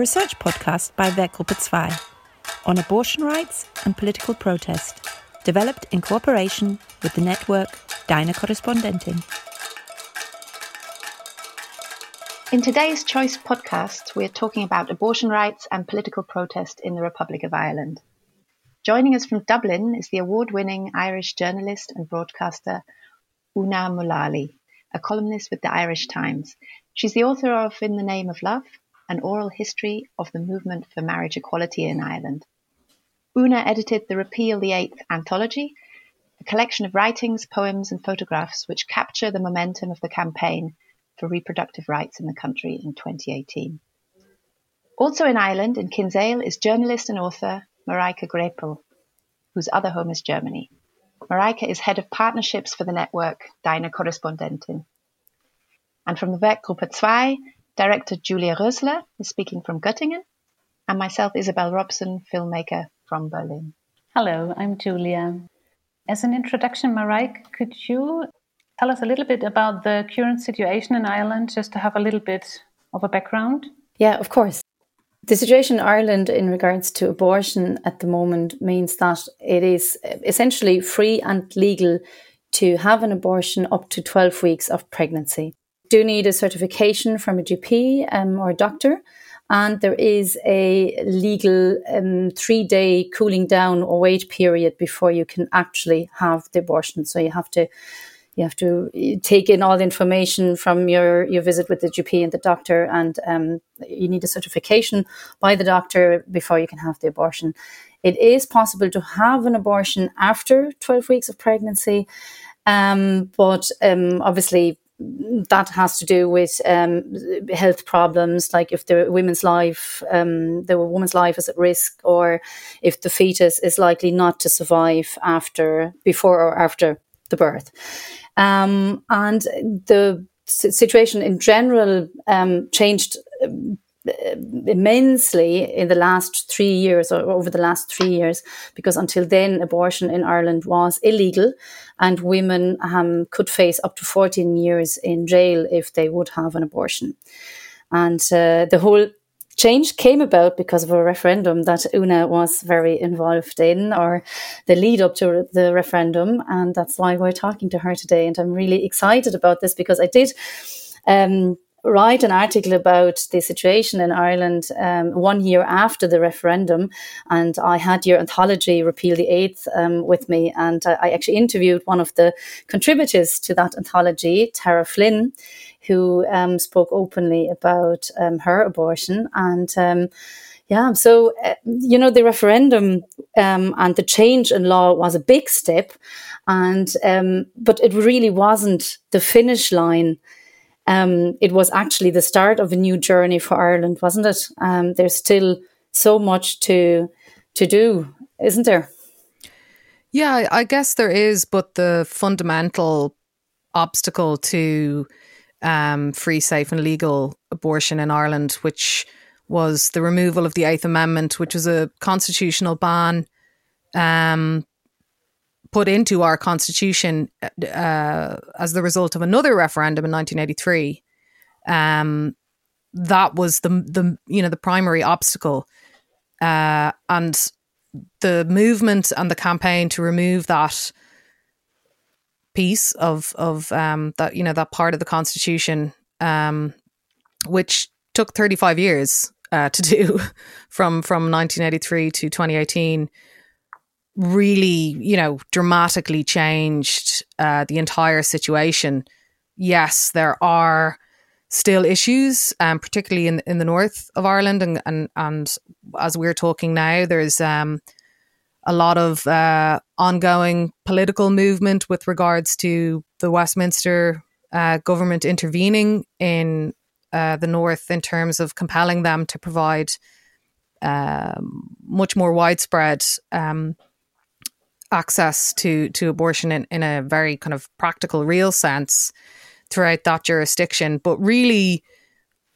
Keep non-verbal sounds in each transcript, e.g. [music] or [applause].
A research podcast by Werkgruppe 2 on abortion rights and political protest, developed in cooperation with the network Deine Korrespondentin. In today's Choice podcast, we're talking about abortion rights and political protest in the Republic of Ireland. Joining us from Dublin is the award winning Irish journalist and broadcaster Una Mullally, a columnist with the Irish Times. She's the author of In the Name of Love, an oral history of the movement for marriage equality in Ireland. Una edited the Repeal the Eighth anthology, a collection of writings, poems, and photographs which capture the momentum of the campaign for reproductive rights in the country in 2018. Also in Ireland, in Kinsale, is journalist and author Marika Grepel, whose other home is Germany. Marika is head of partnerships for the network Deine Korrespondentin. And from the Werkgruppe 2, Director Julia Rösler is speaking from Göttingen, and myself, Isabel Robson, filmmaker from Berlin. Hello, I'm Julia. As an introduction, Marijke, could you tell us a little bit about the current situation in Ireland, just to have a little bit of a background? Yeah, of course. The situation in Ireland in regards to abortion at the moment means that it is essentially free and legal to have an abortion up to 12 weeks of pregnancy. Do need a certification from a GP um, or a doctor, and there is a legal um, three day cooling down or wait period before you can actually have the abortion. So you have to you have to take in all the information from your, your visit with the GP and the doctor, and um, you need a certification by the doctor before you can have the abortion. It is possible to have an abortion after 12 weeks of pregnancy, um, but um, obviously that has to do with um, health problems, like if the woman's life, um, the woman's life is at risk, or if the fetus is likely not to survive after, before or after the birth. Um, and the situation in general um, changed immensely in the last three years or over the last three years because until then abortion in Ireland was illegal and women um, could face up to 14 years in jail if they would have an abortion and uh, the whole change came about because of a referendum that Una was very involved in, or the lead up to the referendum. And that's why we're talking to her today. And I'm really excited about this because I did. Um, write an article about the situation in Ireland um, one year after the referendum, and I had your anthology "Repeal the Eighth um, with me, and I actually interviewed one of the contributors to that anthology, Tara Flynn, who um, spoke openly about um, her abortion and. Um, yeah, so uh, you know the referendum um, and the change in law was a big step, and um, but it really wasn't the finish line. Um, it was actually the start of a new journey for Ireland, wasn't it? Um, there's still so much to to do, isn't there? Yeah, I guess there is, but the fundamental obstacle to um, free, safe, and legal abortion in Ireland, which was the removal of the Eighth Amendment, which was a constitutional ban um, put into our constitution uh, as the result of another referendum in 1983. Um, that was the the you know the primary obstacle, uh, and the movement and the campaign to remove that piece of of um, that you know that part of the constitution, um, which took 35 years uh, to do [laughs] from from 1983 to 2018 really you know dramatically changed uh, the entire situation. Yes there are still issues um, particularly in in the north of Ireland and and, and as we're talking now there's um, a lot of uh, ongoing political movement with regards to the Westminster uh, government intervening in uh, the North in terms of compelling them to provide um, much more widespread um, access to to abortion in, in a very kind of practical, real sense throughout that jurisdiction. But really,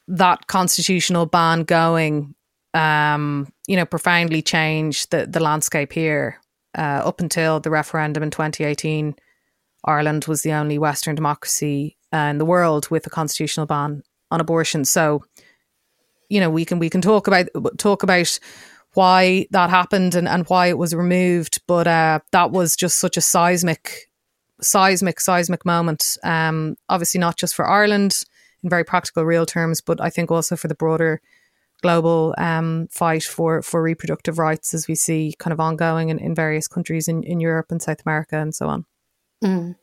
that constitutional ban going um, you know, profoundly changed the, the landscape here. Uh, up until the referendum in 2018, Ireland was the only Western democracy uh, in the world with a constitutional ban on abortion. So you know, we can we can talk about talk about why that happened and, and why it was removed, but uh, that was just such a seismic, seismic, seismic moment. Um, obviously, not just for Ireland in very practical, real terms, but I think also for the broader global um, fight for, for reproductive rights as we see kind of ongoing in, in various countries in, in Europe and South America and so on. Mm.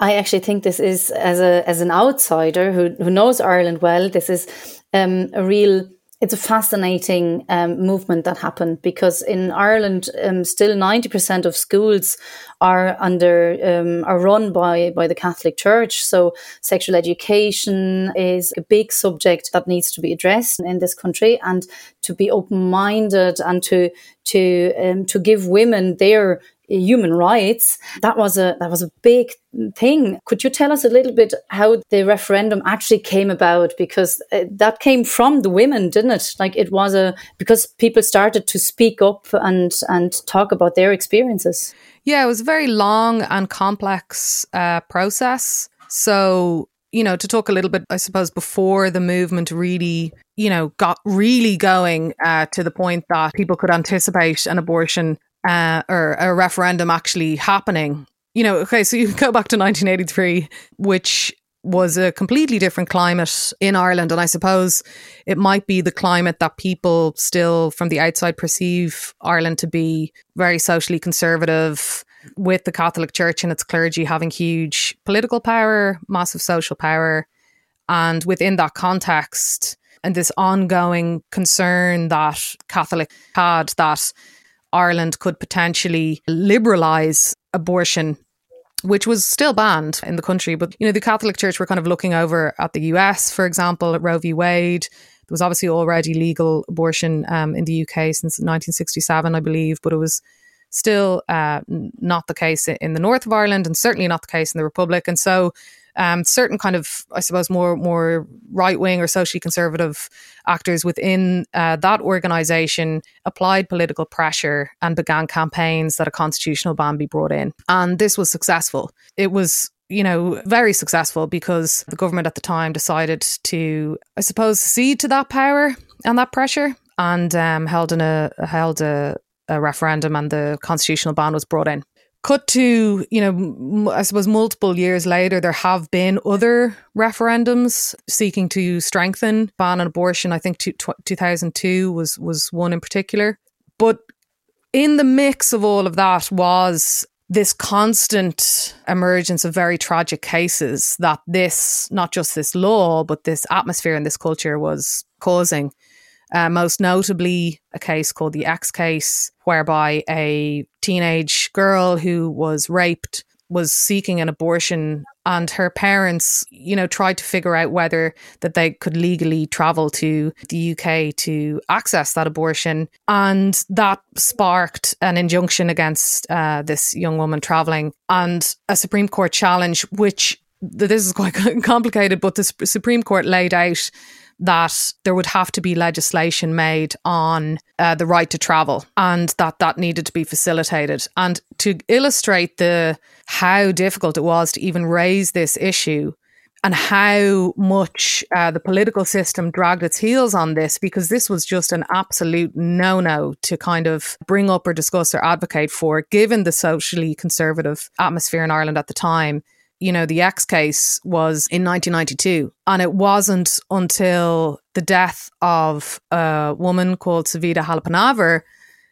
I actually think this is as a as an outsider who who knows Ireland well. This is um, a real it's a fascinating um, movement that happened because in Ireland, um, still ninety percent of schools are under um, are run by by the Catholic Church. So sexual education is a big subject that needs to be addressed in this country, and to be open minded and to to um, to give women their human rights. That was a that was a big thing. Could you tell us a little bit how the referendum actually came about? Because uh, that came from the women, didn't it? Like it was a because people started to speak up and and talk about their experiences. Yeah, it was a very long and complex uh, process. So you know, to talk a little bit, I suppose, before the movement really, you know, got really going uh, to the point that people could anticipate an abortion uh, or a referendum actually happening. You know, okay, so you [laughs] go back to 1983, which was a completely different climate in Ireland. And I suppose it might be the climate that people still from the outside perceive Ireland to be very socially conservative, with the Catholic Church and its clergy having huge political power, massive social power. And within that context, and this ongoing concern that Catholic had that Ireland could potentially liberalise abortion which was still banned in the country. But, you know, the Catholic Church were kind of looking over at the US, for example, at Roe v. Wade. There was obviously already legal abortion um, in the UK since 1967, I believe, but it was still uh, not the case in the north of Ireland and certainly not the case in the Republic. And so um, certain kind of, I suppose, more more right wing or socially conservative actors within uh, that organisation applied political pressure and began campaigns that a constitutional ban be brought in, and this was successful. It was you know, very successful because the government at the time decided to, I suppose, cede to that power and that pressure, and um, held in a held a, a referendum, and the constitutional ban was brought in cut to you know i suppose multiple years later there have been other referendums seeking to strengthen ban on abortion. I think 2002 was was one in particular. But in the mix of all of that was this constant emergence of very tragic cases that this not just this law but this atmosphere and this culture was causing uh, most notably, a case called the X case, whereby a teenage girl who was raped was seeking an abortion and her parents you know tried to figure out whether that they could legally travel to the UK to access that abortion and that sparked an injunction against uh, this young woman traveling and a supreme court challenge which this is quite [laughs] complicated but the supreme court laid out that there would have to be legislation made on uh, the right to travel and that that needed to be facilitated. And to illustrate the how difficult it was to even raise this issue and how much uh, the political system dragged its heels on this because this was just an absolute no no to kind of bring up or discuss or advocate for, given the socially conservative atmosphere in Ireland at the time you know, the X case was in 1992. And it wasn't until the death of a woman called Savita Halappanavar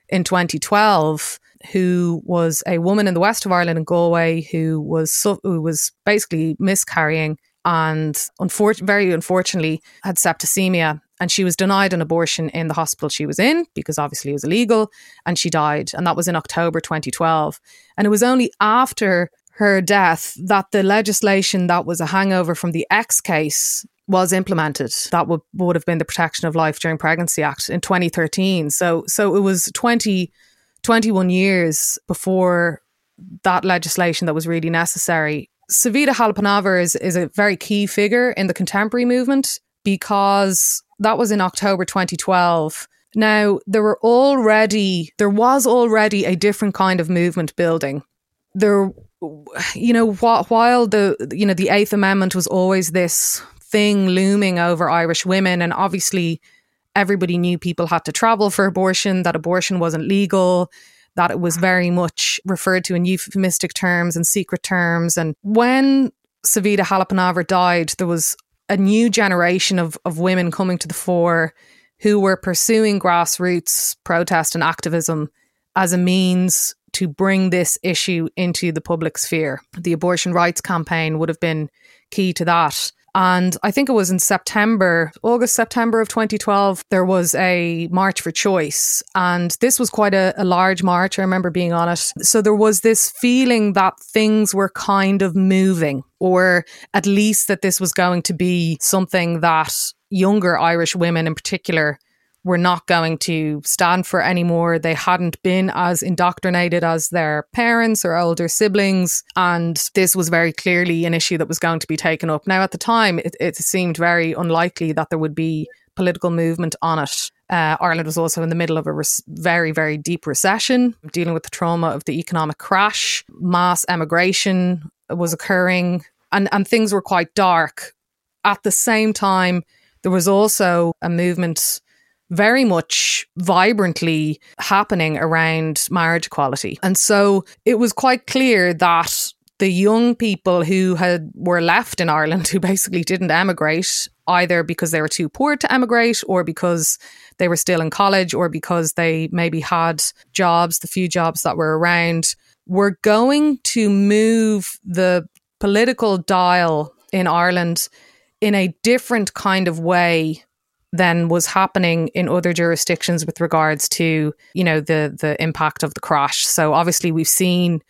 in 2012 who was a woman in the west of Ireland in Galway who was who was basically miscarrying and unfor- very unfortunately had septicemia and she was denied an abortion in the hospital she was in because obviously it was illegal and she died and that was in October 2012 and it was only after her death that the legislation that was a hangover from the X case was implemented. That would, would have been the Protection of Life During Pregnancy Act in 2013. So, so it was 20, 21 years before that legislation that was really necessary. Savita Halappanavar is, is a very key figure in the contemporary movement because that was in October 2012. Now, there were already, there was already a different kind of movement building. There you know, while the you know the Eighth Amendment was always this thing looming over Irish women, and obviously everybody knew people had to travel for abortion, that abortion wasn't legal, that it was very much referred to in euphemistic terms and secret terms. And when Savita Halappanavar died, there was a new generation of, of women coming to the fore who were pursuing grassroots protest and activism as a means to bring this issue into the public sphere. The abortion rights campaign would have been key to that. And I think it was in September, August, September of 2012, there was a March for Choice. And this was quite a, a, large march. I remember being on it. So there was this feeling that things were kind of moving, or at least that this was going to be something that younger Irish women in particular were not going to stand for anymore. They hadn't been as indoctrinated as their parents or older siblings. And this was very clearly an issue that was going to be taken up. Now, at the time, it, it seemed very unlikely that there would be political movement on it. Uh, Ireland was also in the middle of a res- very, very deep recession, dealing with the trauma of the economic crash. Mass emigration was occurring, and, and things were quite dark. At the same time, there was also a movement very much vibrantly happening around marriage equality. And so it was quite clear that the young people who had were left in Ireland [laughs] who basically didn't emigrate either because they were too poor to emigrate or because they were still in college or because they maybe had jobs the few jobs that were around were going to move the political dial in Ireland in a different kind of way than was happening in other jurisdictions with regards to you know the the impact of the crash. So obviously we've seen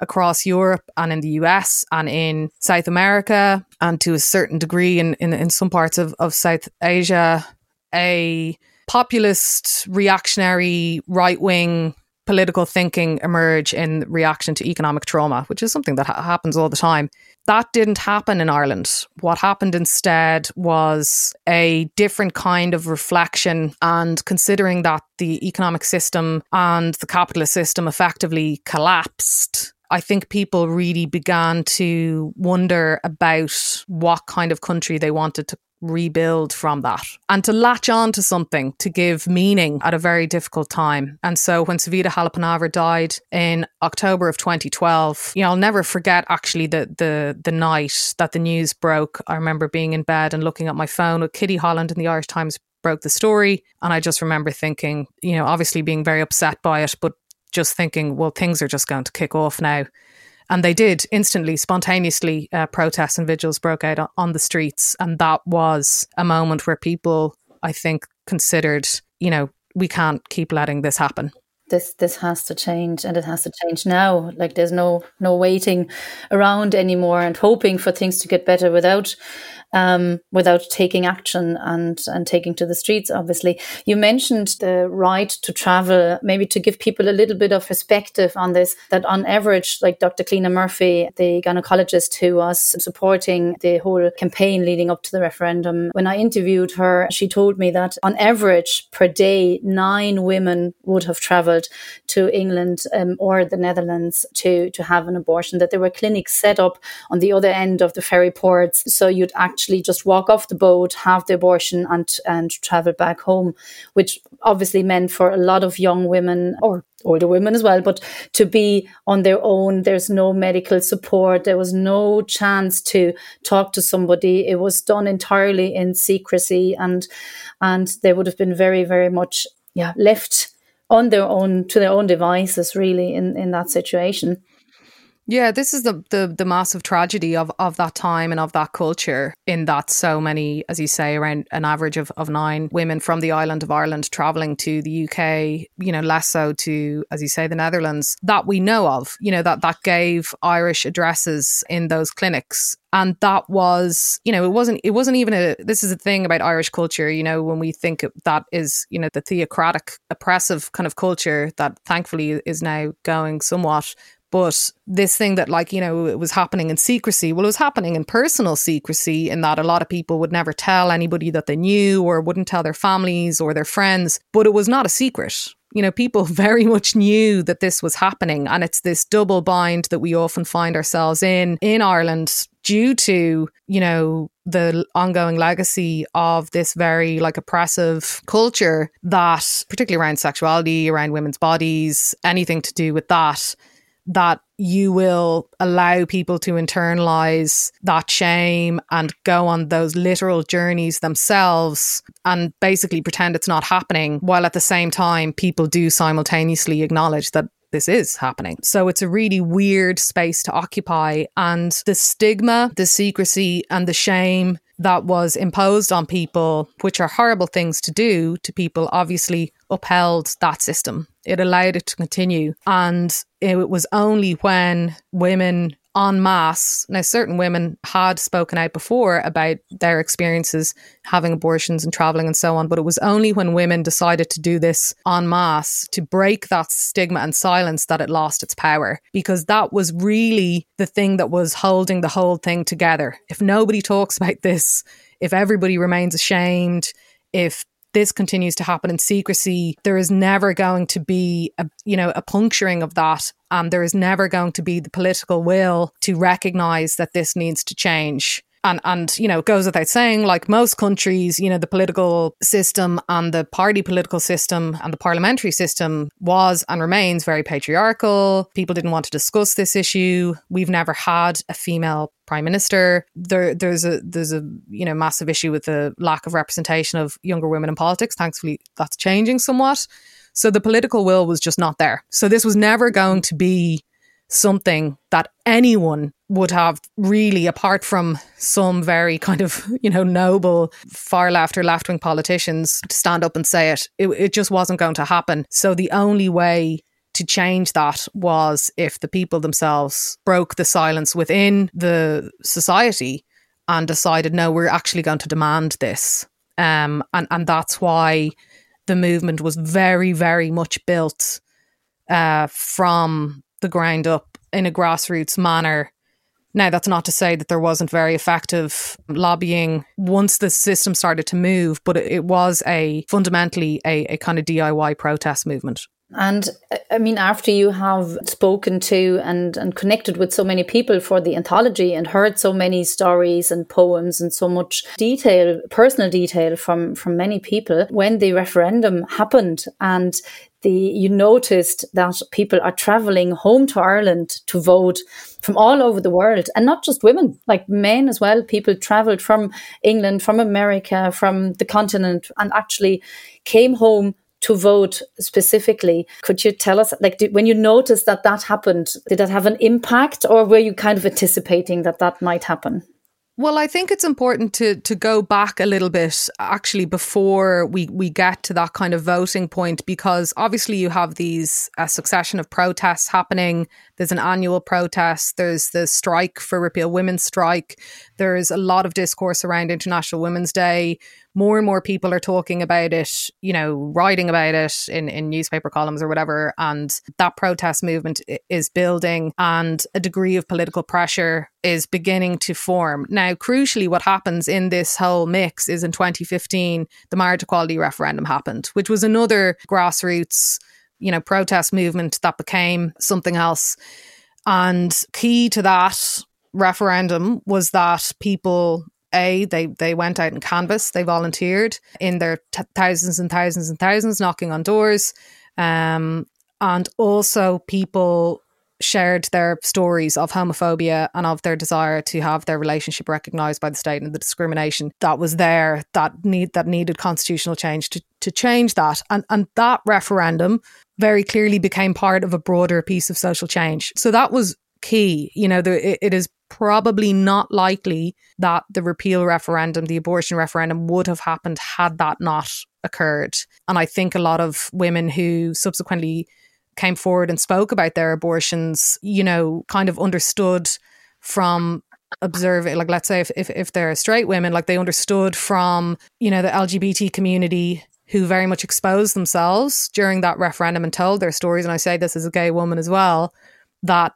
across Europe and in the US and in South America and to a certain degree in, in, in some parts of, of South Asia a populist reactionary right wing political thinking emerge in reaction to economic trauma, which is something that ha- happens all the time. That didn't happen in Ireland. What happened instead was a different kind of reflection and considering that the economic system and the capitalist system effectively collapsed I think people really began to wonder about what kind of country they wanted to rebuild from that and to latch on to something to give meaning at a very difficult time. And so when Savita Halappanavar died in October of 2012, you know, I'll never forget actually the the the night that the news broke. I remember being in bed and looking at my phone with Kitty Holland in the Irish Times broke the story and I just remember thinking, you know, obviously being very upset by it, but just thinking, well, things are just going to kick off now. And they did instantly, spontaneously, uh, protests and vigils broke out on the streets. And that was a moment where people, I think, considered, you know, we can't keep letting this happen this this has to change and it has to change now like there's no no waiting around anymore and hoping for things to get better without um, without taking action and and taking to the streets. Obviously, you mentioned the right to travel. Maybe to give people a little bit of perspective on this, that on average, like Dr. Cliona Murphy, the gynecologist who was supporting the whole campaign leading up to the referendum, when I interviewed her, she told me that on average per day, nine women would have travelled to England um, or the Netherlands to to have an abortion. That there were clinics set up on the other end of the ferry ports, so you'd actually actually just walk off the boat, have the abortion, and and travel back home, which obviously meant for a lot of young women or older women as well, but to be on their own, there's no medical support, there was no chance to talk to somebody. It was done entirely in secrecy, and and they would have been very very much yeah left on their own to their own devices really in in that situation. Yeah, this is the, the the massive tragedy of of that time and of that culture. In that so many, as you say, around an average of, of nine women from the island of Ireland traveling to the UK. You know, less so to, as you say, the Netherlands that we know of. You know that that gave Irish addresses in those clinics and that was you know it wasn't it wasn't even a this is a thing about irish culture you know when we think that is you know the theocratic oppressive kind of culture that thankfully is now going somewhat but this thing that, like, you know, it was happening in secrecy, well, it was happening in personal secrecy, in that a lot of people would never tell anybody that they knew or wouldn't tell their families or their friends. But it was not a secret. You know, people [laughs] very much knew that this was happening. And it's this double bind that we often find ourselves in in Ireland due to, you know, the ongoing legacy of this very like oppressive culture that particularly around sexuality, around women's bodies, anything to do with that that you will allow people to internalize that shame and go on those literal journeys themselves and basically pretend it's not happening while at the same time people do simultaneously acknowledge that this is happening. So it's a really weird space to occupy. And the stigma, the secrecy, and the shame that was imposed on people, which are horrible things to do to people, obviously upheld that system. It allowed it to continue. And it was only when women en masse. Now, certain women had spoken out before about their experiences having abortions and traveling and so on, but it was only when women decided to do this en masse to break that stigma and silence that it lost its power because that was really the thing that was holding the whole thing together. If nobody talks about this, if everybody remains ashamed, if this continues to happen in secrecy, there is never going to be a you know a puncturing of that, and there is never going to be the political will to recognise that this needs to change and and you know it goes without saying like most countries you know the political system and the party political system and the parliamentary system was and remains very patriarchal. People didn't want to discuss this issue. We've never had a female prime minister. There there's a there's a you know massive issue with the lack of representation of younger women in politics. Thankfully that's changing somewhat. So the political will was just not there. So this was never going to be something that anyone would have really, apart from some very kind of, you know, noble far left or left wing politicians to stand up and say it. it. It just wasn't going to happen. So the only way to change that was if the people themselves broke the silence within the society and decided, no, we're actually going to demand this. Um, and, and that's why the movement was very, very much built uh, from the ground up in a grassroots manner. Now, that's not to say that there wasn't very effective lobbying once the system started to move, but it, was a fundamentally a, a kind of DIY protest movement. And uh, I mean, after you have spoken to and, and connected with so many people for the anthology and heard so many stories and poems and so much detail, personal detail from, from many people, when the referendum happened and the you noticed that people are traveling home to Ireland to vote from all over the world and not just women like men as well. People traveled from England from America from the continent and actually came home to vote specifically could you tell us like did, when you noticed that that happened did that have an impact or were you kind of anticipating that that might happen well, I think it's important to to go back a little bit actually before we we get to that kind of voting point because obviously you have these a succession of protests happening. There's an annual protest. There's the strike for repeal, women's strike. There's a lot of discourse around International Women's Day more and more people are talking about it, you know, writing about it in, in newspaper columns or whatever. And that protest movement is building and a degree of political pressure is beginning to form. Now, crucially, what happens in this whole mix is in 2015, the marriage equality referendum happened, which was another grassroots, you know, protest movement that became something else. And key to that referendum was that people a they they went out and canvassed they volunteered in their t- thousands and thousands and thousands knocking on doors um, and also people shared their stories of homophobia and of their desire to have their relationship recognized by the state and the discrimination that was there that need that needed constitutional change to to change that. And and that referendum very clearly became part of a broader piece of social change. So that was key. You know the, it, it is probably not likely that the repeal referendum, the abortion referendum, would have happened had that not occurred. And I think a lot of women who subsequently came forward and spoke about their abortions, you know, kind of understood from observing like let's say if, if, if they're straight women like they understood from you know the lgbt community who very much exposed themselves during that referendum and told their stories and i say this as a gay woman as well that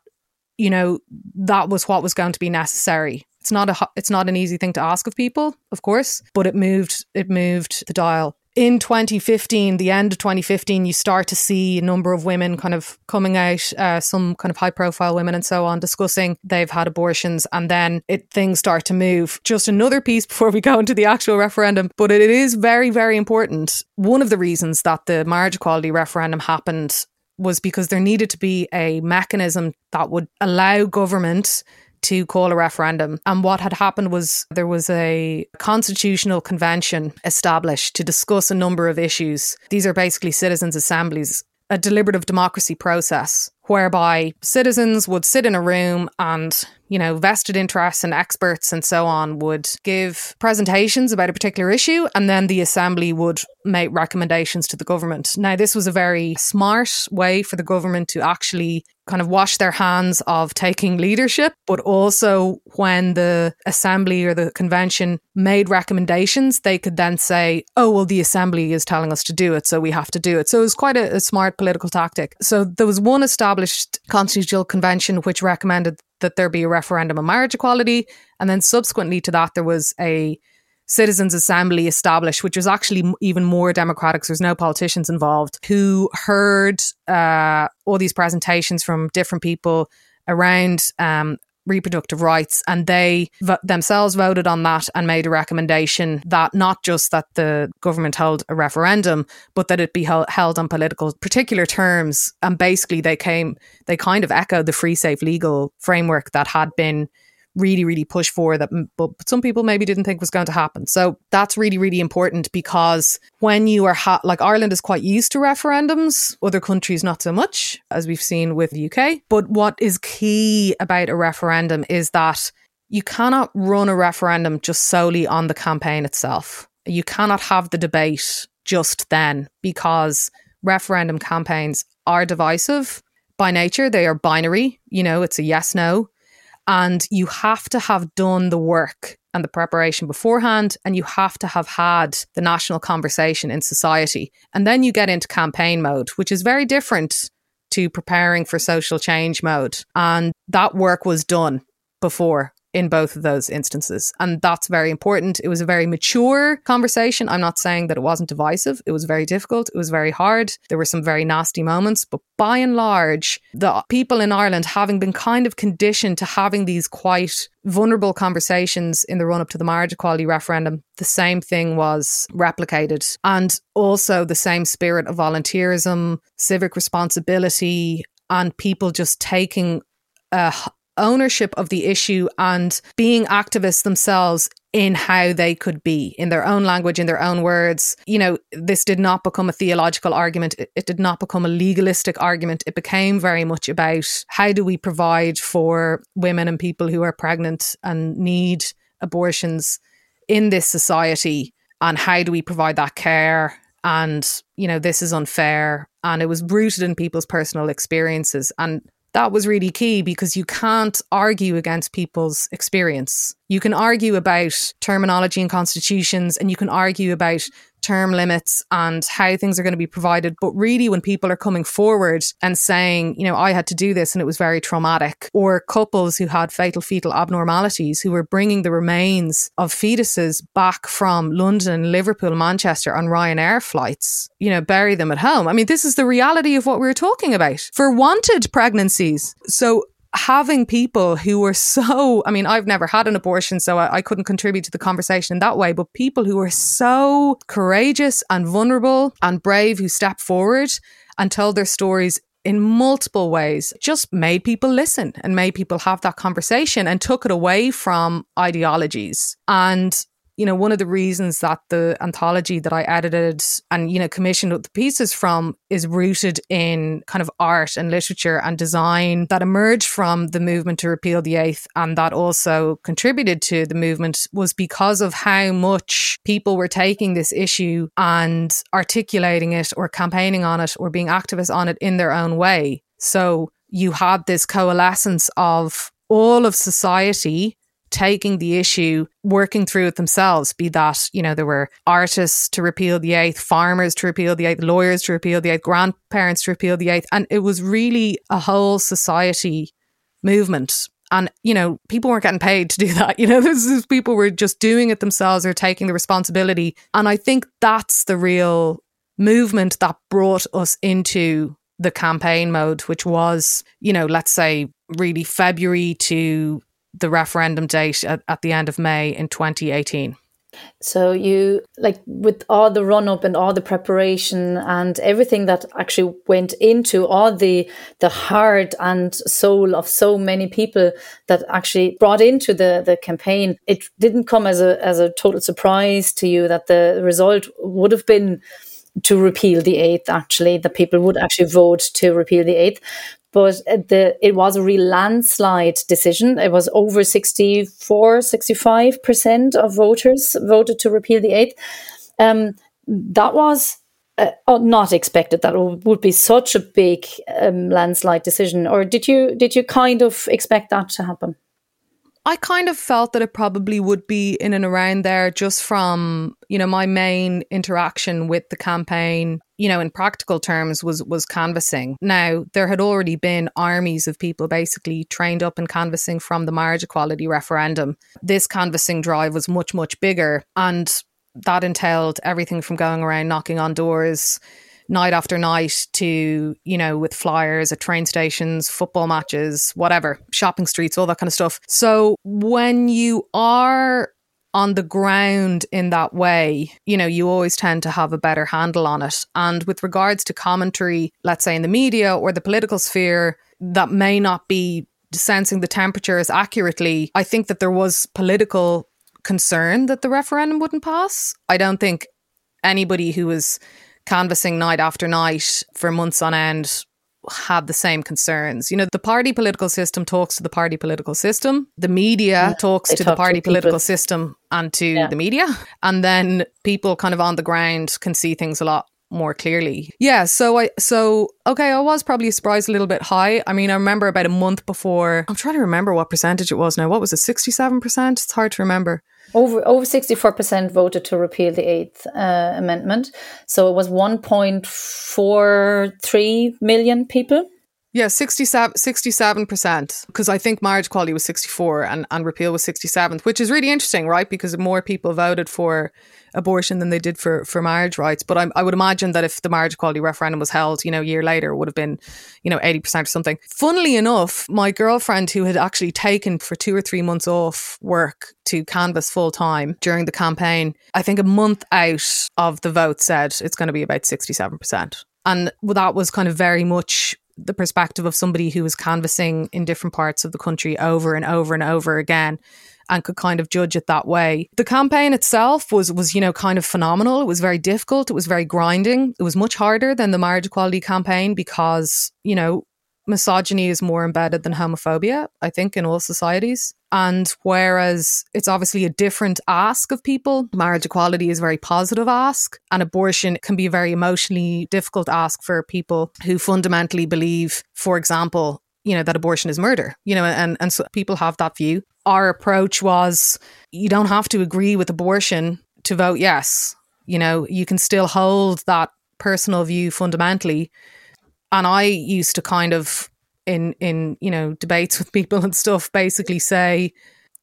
you know, that was what was going to be necessary. It's not a it's not an easy thing to ask of people, of course, but it moved it moved the dial in 2015, the end of 2015, you start to see a number of women kind of coming out, uh, some kind of high profile women and so on, discussing they've had abortions. And then it things start to move. Just another piece [laughs] before we go into the actual referendum, but it is very, very important. One of the reasons that the marriage equality referendum happened was because there needed to be a mechanism that would allow government to call a referendum. And what had happened was there was a constitutional convention established to discuss a number of issues. These are basically citizens' assemblies, a deliberative democracy process whereby citizens would sit in a room and you know, vested interests and experts and so on would give presentations about a particular issue, and then the assembly would make recommendations to the government. Now, this was a very smart way for the government to actually kind of wash their hands of taking leadership, but also when the assembly or the convention made recommendations, they could then say, oh, well, the assembly is telling us to do it, so we have to do it. So it was quite a, a smart political tactic. So there was one established constitutional convention which recommended that there be a referendum on marriage equality. And then subsequently to that, there was a citizens' assembly established, which was actually even more democratic. So there's no politicians involved who heard uh, all these presentations from different people around um, reproductive rights and they v- themselves voted on that and made a recommendation that not just that the government held a referendum but that it be held, held on political particular terms. And basically they came they kind of echoed the free safe legal framework that had been really, really push for that, but some people maybe didn't think was going to happen. So that's really, really important because when you are ha- like Ireland is quite used to referendums, other countries not so much, as we've seen with the UK. But what is key about a referendum is that you cannot run a referendum just solely on the campaign itself. You cannot have the debate just then because referendum campaigns are divisive by nature. They are binary. You know, it's a yes no. And you have to have done the work and the preparation beforehand, and you have to have had the national conversation in society. And then you get into campaign mode, which is very different to preparing for social change mode. And that work was done before in both of those instances. And that's very important. It was a very mature conversation. I'm not saying that it wasn't divisive. It was very difficult. It was very hard. There were some very nasty moments. But by and large, the people in Ireland, having been kind of conditioned to having these quite vulnerable conversations in the run up to the marriage equality referendum, the same thing was replicated. And also the same spirit of volunteerism, civic responsibility, and people just taking a ownership of the issue and being activists themselves in how they could be in their own language, in their own words. You know, this did not become a theological argument. It, it, did not become a legalistic argument. It became very much about how do we provide for women and people who are pregnant and need abortions in this society and how do we provide that care and you know this is unfair and it was rooted in people's personal experiences and that was really key because you can't argue against people's experience. You can argue about terminology and constitutions and you can argue about term limits and how things are going to be provided. But really, when people are coming forward and saying, you know, I had to do this and it was very traumatic, or couples who had fatal fetal abnormalities who were bringing the remains of fetuses back from London, Liverpool, Manchester on Ryanair flights, you know, bury them at home. I mean, this is the reality of what we we're talking about for wanted pregnancies. So having people who were so, I mean, I've never had an abortion, so I, I, couldn't contribute to the conversation in that way, but people who were so courageous and vulnerable and brave who stepped forward and told their stories in multiple ways just made people listen and made people have that conversation and took it away from ideologies. And you know, one of the reasons that the anthology that I edited and, you know, commissioned the pieces from is rooted in kind of art and literature and design that emerged from the movement to repeal the eighth and that also contributed to the movement was because of how much people were taking this issue and articulating it or campaigning on it or being activists on it in their own way. So you had this coalescence of all of society taking the issue, working through it themselves. Be that, you know, there were artists to repeal the eighth, farmers to repeal the eighth, lawyers to repeal the eighth, grandparents to repeal the eighth. And it was really a whole society movement. And, you know, people weren't getting paid to do that. [laughs] You know, this is people were just doing it themselves or taking the responsibility. And I think that's the real movement that brought us into the campaign mode, which was, you know, let's say really February to the referendum date at, at the end of May in 2018. So you like with all the run up and all the preparation and everything that actually went into all the the heart and soul of so many people that actually brought into the the campaign. It didn't come as a as a total surprise to you that the result would have been to repeal the eighth. Actually, that people would actually vote to repeal the eighth but the it was a real landslide decision. It was over 64, 65% of voters voted to repeal the eighth. Um, that was uh, uh not expected that would be such a big um, landslide decision, or did you did you kind of expect that to happen? I kind of felt that it probably would be in and around there just from, you know, my main interaction with the campaign, you know, in practical terms was was canvassing. Now, there had already been armies of people basically trained up in canvassing from the marriage equality referendum. This canvassing drive was much much bigger and that entailed everything from going around knocking on doors, night after night to, you know, with flyers at train stations, football matches, whatever, shopping streets, all that kind of stuff. So when you are on the ground in that way, you know, you always tend to have a better handle on it. And with regards to commentary, let's say in the media or the political sphere, that may not be sensing the temperature as accurately. I think that there was political concern that the referendum wouldn't pass. I don't think anybody who was canvassing night after night for months on end had the same concerns. You know, the party political system talks to the party political system. The media yeah, talks to talk the party to political system and to yeah. the media. And then people kind of on the ground can see things a lot more clearly. Yeah, so I so okay, I was probably surprised a little bit high. I mean, I remember about a month before. I'm trying to remember what percentage it was now. What was it? 67%? It's hard to remember. Over over sixty four percent voted to repeal the Eighth uh, Amendment, so it was one point four three million people. Yeah, 67 percent because I think marriage equality was sixty four and and repeal was sixty seventh, which is really interesting, right? Because more people voted for abortion than they did for, for marriage rights. But I, I would imagine that if the marriage equality referendum was held, you know, a year later, it would have been, you know, 80% or something. Funnily enough, my girlfriend who had actually taken for two or three months off work to canvass full time during the campaign, I think a month out of the vote said it's going to be about 67%. And that was kind of very much the perspective of somebody who was canvassing in different parts of the country over and over and over again and could kind of judge it that way. The campaign itself was was you know kind of phenomenal. It was very difficult. It was very grinding. It was much harder than the marriage equality campaign because you know misogyny is more embedded than homophobia. I think in all societies. And whereas it's obviously a different ask of people, marriage equality is a very positive ask, and abortion can be a very emotionally difficult ask for people who fundamentally believe, for example, you know, that abortion is murder, you know, and, and so people have that view. Our approach was you don't have to agree with abortion to vote yes. You know, you can still hold that personal view fundamentally. And I used to kind of in in, you know, debates with [laughs] people and stuff basically say,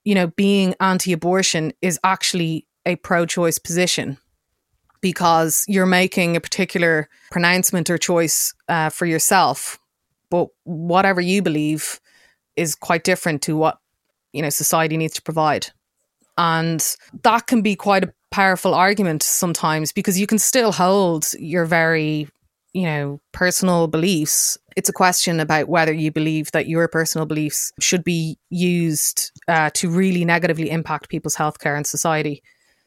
you know, being anti-abortion is actually a pro-choice position because you're making a particular pronouncement or choice uh, for yourself but whatever you believe is quite different to what you know society needs to provide. And that can be quite a powerful argument sometimes because you can still hold your very you know personal beliefs it's a question about whether you believe that your personal beliefs should be used uh, to really negatively impact people's healthcare and society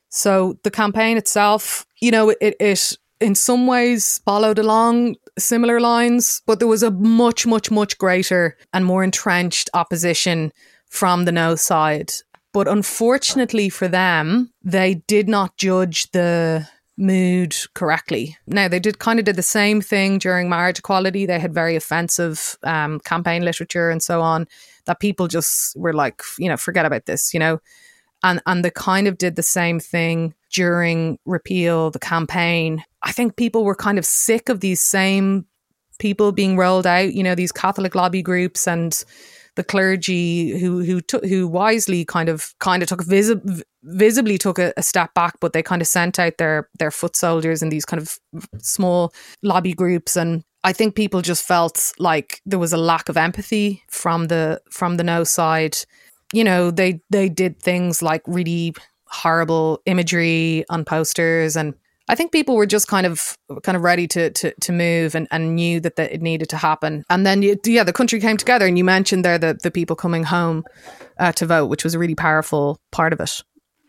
so the campaign itself you know it, it in some ways followed along similar lines, but there was a much, much, much greater and more entrenched opposition from the no side. But unfortunately for them, they did not judge the mood correctly. Now they did kind of did the same thing during marriage equality. They had very offensive um, campaign literature and so on that people just were like, you know, forget about this, you know and and they kind of did the same thing during repeal the campaign i think people were kind of sick of these same people being rolled out you know these catholic lobby groups and the clergy who who took who wisely kind of kind of took visi- visibly took a, a, step back, but they kind of sent out their their foot soldiers in these kind of small lobby groups and I think people just felt like there was a lack of empathy from the from the no side. You know, they they did things like really horrible imagery on posters and I think people were just kind of kind of ready to to, to move and, and knew that, it needed to happen. And then yeah, the country came together. And you mentioned there the the people coming home uh, to vote, which was a really powerful part of it.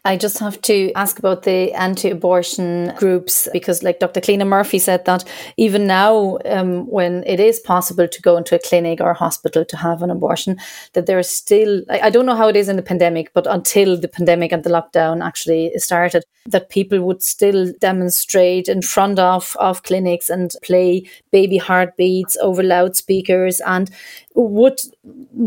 I just have to ask about the anti-abortion groups because, like Dr. Cliona Murphy said, that even now, um, when it is possible to go into a clinic or a hospital to have an abortion, that there is still, I don't know how it is in the pandemic, but until the pandemic and the lockdown actually started, that people would still demonstrate in front of, of clinics and play baby heartbeats over loudspeakers and would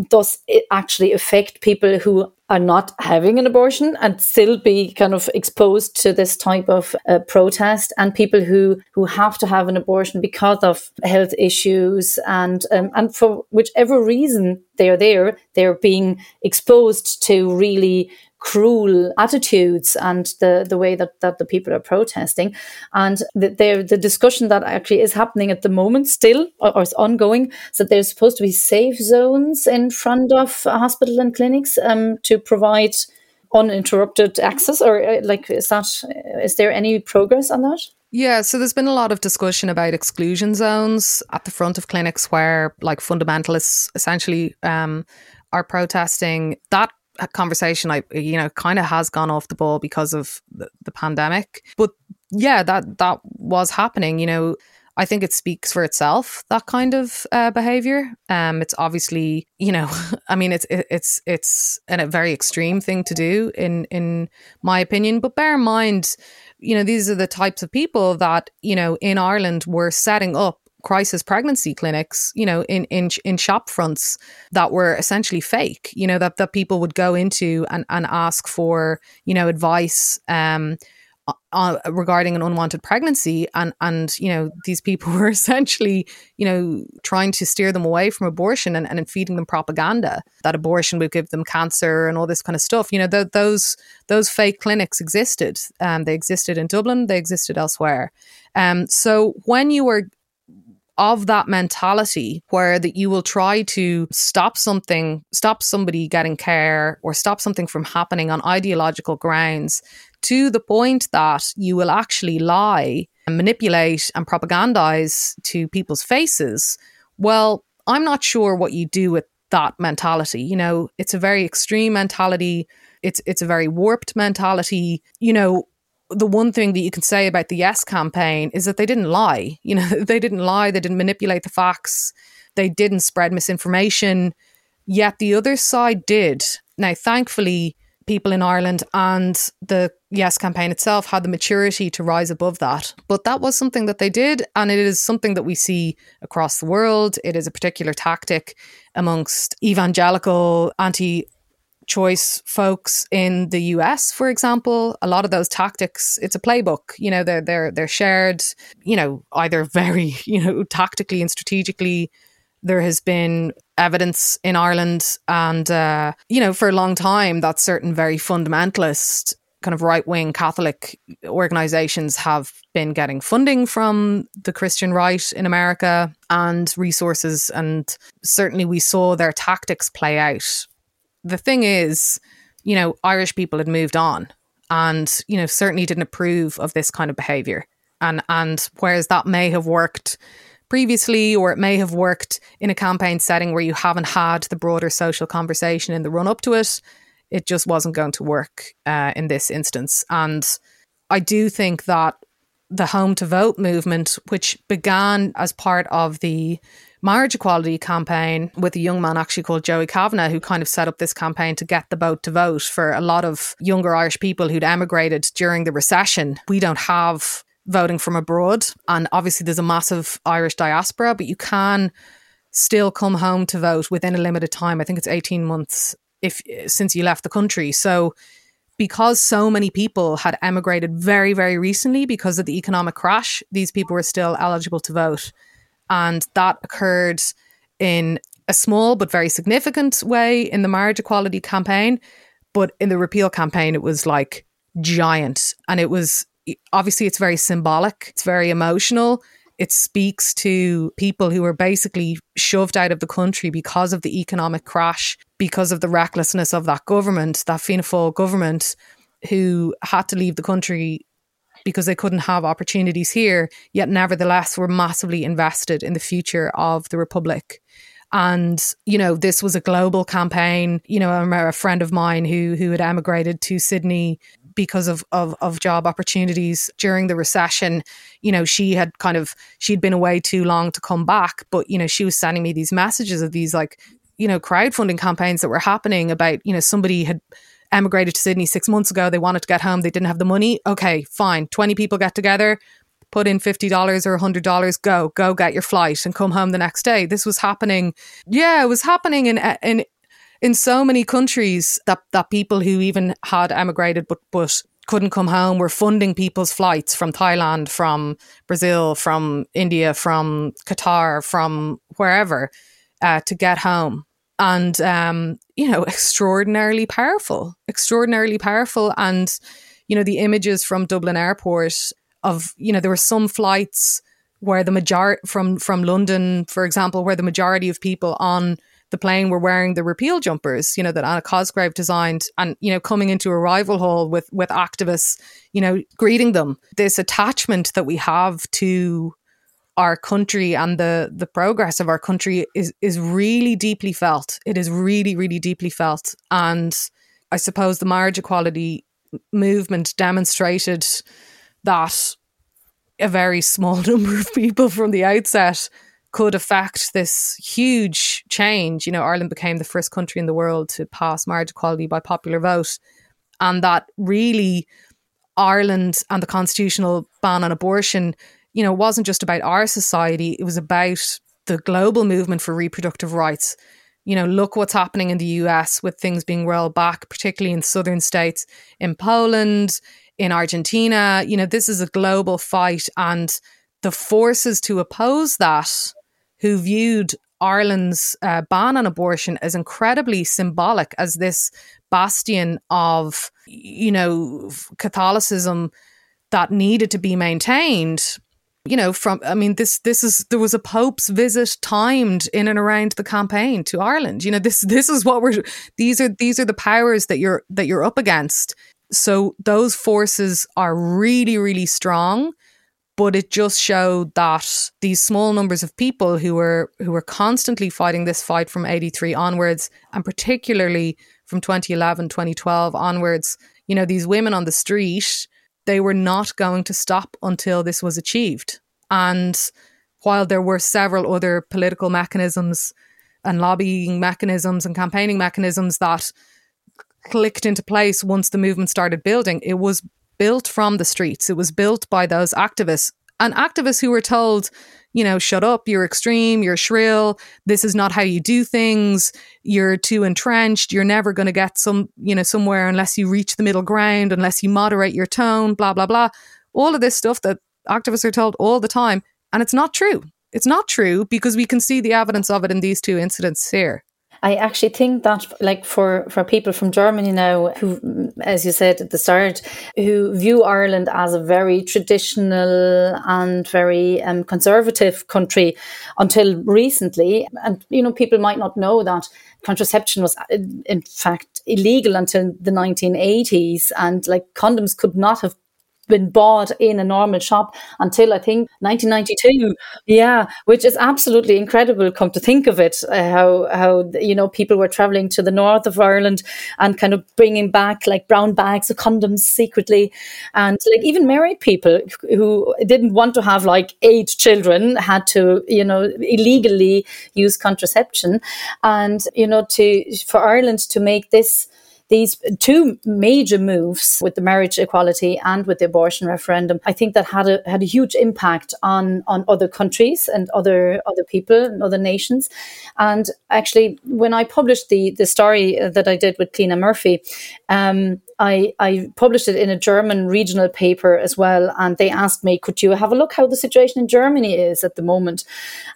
does it actually affect people who are not having an abortion and still be kind of exposed to this type of uh, protest. And people who who have to have an abortion because of health issues and um, and for whichever reason they're there they're being exposed to really cruel attitudes and the, the way that, that the people are protesting. And the, the discussion that actually is happening at the moment still or, or is ongoing is that there's supposed to be safe zones in front of hospital and clinics um, to provide uninterrupted access or uh, like is that is there any progress on that yeah, so there's been a lot of discussion about exclusion zones at the front of clinics where like fundamentalists essentially um, are protesting. That conversation I you know kind of has gone off the ball because of the, the pandemic but yeah that that was happening you know I think it speaks for itself that kind of uh, behavior. Um, it's obviously, you know, [laughs] I mean, it's it's it's an, a very extreme thing to do in in my opinion. But bear in mind, you know, these are the types of people that you know in Ireland were setting up crisis pregnancy clinics, you know, in in in shop fronts that were essentially fake, you know, that that people would go into and and ask for, you know, advice um regarding an unwanted pregnancy. And and you know these people [laughs] were essentially you know trying to steer them away from abortion and, and feeding them propaganda that abortion would give them cancer and all this kind of stuff. You know th- those those fake clinics existed. Um, they existed in dublin. They existed elsewhere. Um, so when you were of that mentality where that you will try to stop something, stop somebody getting care or stop something from happening on ideological grounds to the point that you will actually lie and manipulate and propagandize to people's faces. Well, I'm not sure what you do with that mentality. You know, it's a very extreme mentality. It's it's a very warped mentality. You know, the one thing that you can say about the Yes campaign is that they didn't lie. You know, [laughs] they didn't lie, they didn't manipulate the facts, they didn't spread misinformation, yet the other side did. Now, thankfully, people in Ireland and the Yes campaign itself had the maturity to rise above that. But that was something that they did, and it is something that we see across the world. It is a particular tactic amongst evangelical anti choice folks in the US, for example, a lot of those tactics, it's a playbook. You know, they're they're they're shared, you know, either very, [laughs] you know, tactically and strategically. There has been evidence in Ireland and uh, you know, for a long time that certain very fundamentalist kind of right wing Catholic organizations have been getting funding from the Christian right in America and resources. And certainly we saw their tactics play out the thing is, you know, Irish people had moved on and, you know, certainly didn't approve of this kind of behavior. And and whereas that may have worked previously or it may have worked in a campaign setting where you haven't had the broader social conversation in the run up to it, it just wasn't going to work uh, in this instance. And I do think that the home to vote movement, which began as part of the marriage equality campaign with a young man actually called Joey Kavanagh, who kind of set up this campaign to get the vote to vote for a lot of younger Irish people who'd emigrated during the recession. We don't have voting from abroad. And obviously, there's a massive Irish diaspora, but you can still come home to vote within a limited time. I think it's 18 months if since you left the country. So because so many people had emigrated very, very recently because of the economic crash, these people were still eligible to vote and that occurred in a small but very significant way in the marriage equality campaign. But in the repeal campaign, it was like giant. And it was obviously it's very symbolic, it's very emotional. It speaks to people who were basically shoved out of the country because of the economic crash, because of the recklessness of that government, that Fianna Fáil government, who had to leave the country because they couldn't have opportunities here, yet nevertheless were massively invested in the future of the Republic. And, you know, this was a global campaign. You know, I remember a friend of mine who who had emigrated to Sydney because of, of, of job opportunities during the recession. You know, she had kind of she'd been away too long to come back, but you know, she was sending me these messages of these like, you know, crowdfunding campaigns that were happening about, you know, somebody had emigrated to Sydney six months ago. They wanted to get home. They didn't have the money. Okay, fine. 20 people get together, put in $50 or $100, go, go get your flight and come home the next day. This was happening. Yeah, it was happening in, in, in so many countries that, that people who even had emigrated but, but couldn't come home were funding people's flights from Thailand, from Brazil, from India, from Qatar, from wherever uh, to get home. And, um, you know, extraordinarily powerful, extraordinarily powerful. And, you know, the images from Dublin Airport of, you know, there were some flights where the majority from, from London, for example, where the majority of people on the plane were wearing the repeal jumpers, you know, that Anna Cosgrave designed and, you know, coming into arrival hall with, with activists, you know, greeting them. This attachment that we have to our country and the the progress of our country is is really deeply felt. It is really, really deeply felt. And I suppose the marriage equality movement demonstrated that a very small [laughs] number of people from the outset could affect this huge change. You know, Ireland became the first country in the world to pass marriage equality by popular vote. And that really, Ireland and the constitutional ban on abortion, you know, it wasn't just about our society, it was about the global movement for reproductive rights. You know, look what's happening in the US with things being rolled back, particularly in southern states, in Poland, in Argentina. You know, this is a global fight, and the forces to oppose that who viewed Ireland's uh, ban on abortion as incredibly symbolic as this bastion of, you know, Catholicism that needed to be maintained. You know, from I mean, this this is there was a Pope's visit timed in and around the campaign to Ireland. You know, this this is what we're these are these are the powers that you're that you're up against. So those forces are really really strong but it just showed that these small numbers of people who were who were constantly fighting this fight from 83 onwards and particularly from 2011 2012 onwards you know these women on the street they were not going to stop until this was achieved and while there were several other political mechanisms and lobbying mechanisms and campaigning mechanisms that clicked into place once the movement started building it was built from the streets. It was built by those activists and activists who were told, you know, shut up, you're extreme, you're shrill, this is not how you do things, you're too entrenched, you're never going to get some, you know, somewhere unless you reach the middle ground, unless you moderate your tone, blah, blah, blah. All of this stuff that activists are told all the time. And it's not true. It's not true because we can see the evidence of it in these two incidents here. I actually think that, like for for people from Germany now, who, as you said at the start, who view Ireland as a very traditional and very um, conservative country until recently, and you know, people might not know that contraception was in fact illegal until the 1980s, and like condoms could not have been bought in a normal shop until I think 1992. Yeah, which is absolutely incredible. Come to think of it, uh, how how you know people were traveling to the north of Ireland and kind of bringing back like brown bags of condoms secretly, and like even married people who didn't want to have like eight children had to you know illegally use contraception, and you know to for Ireland to make this these two major moves with the marriage equality and with the abortion referendum, I think that had a had a huge impact on on other countries and other other people and other nations. And actually, when I published the the story that I did with Cliona Murphy, um, I, I published it in a German regional paper as well, and they asked me, "Could you have a look how the situation in Germany is at the moment?"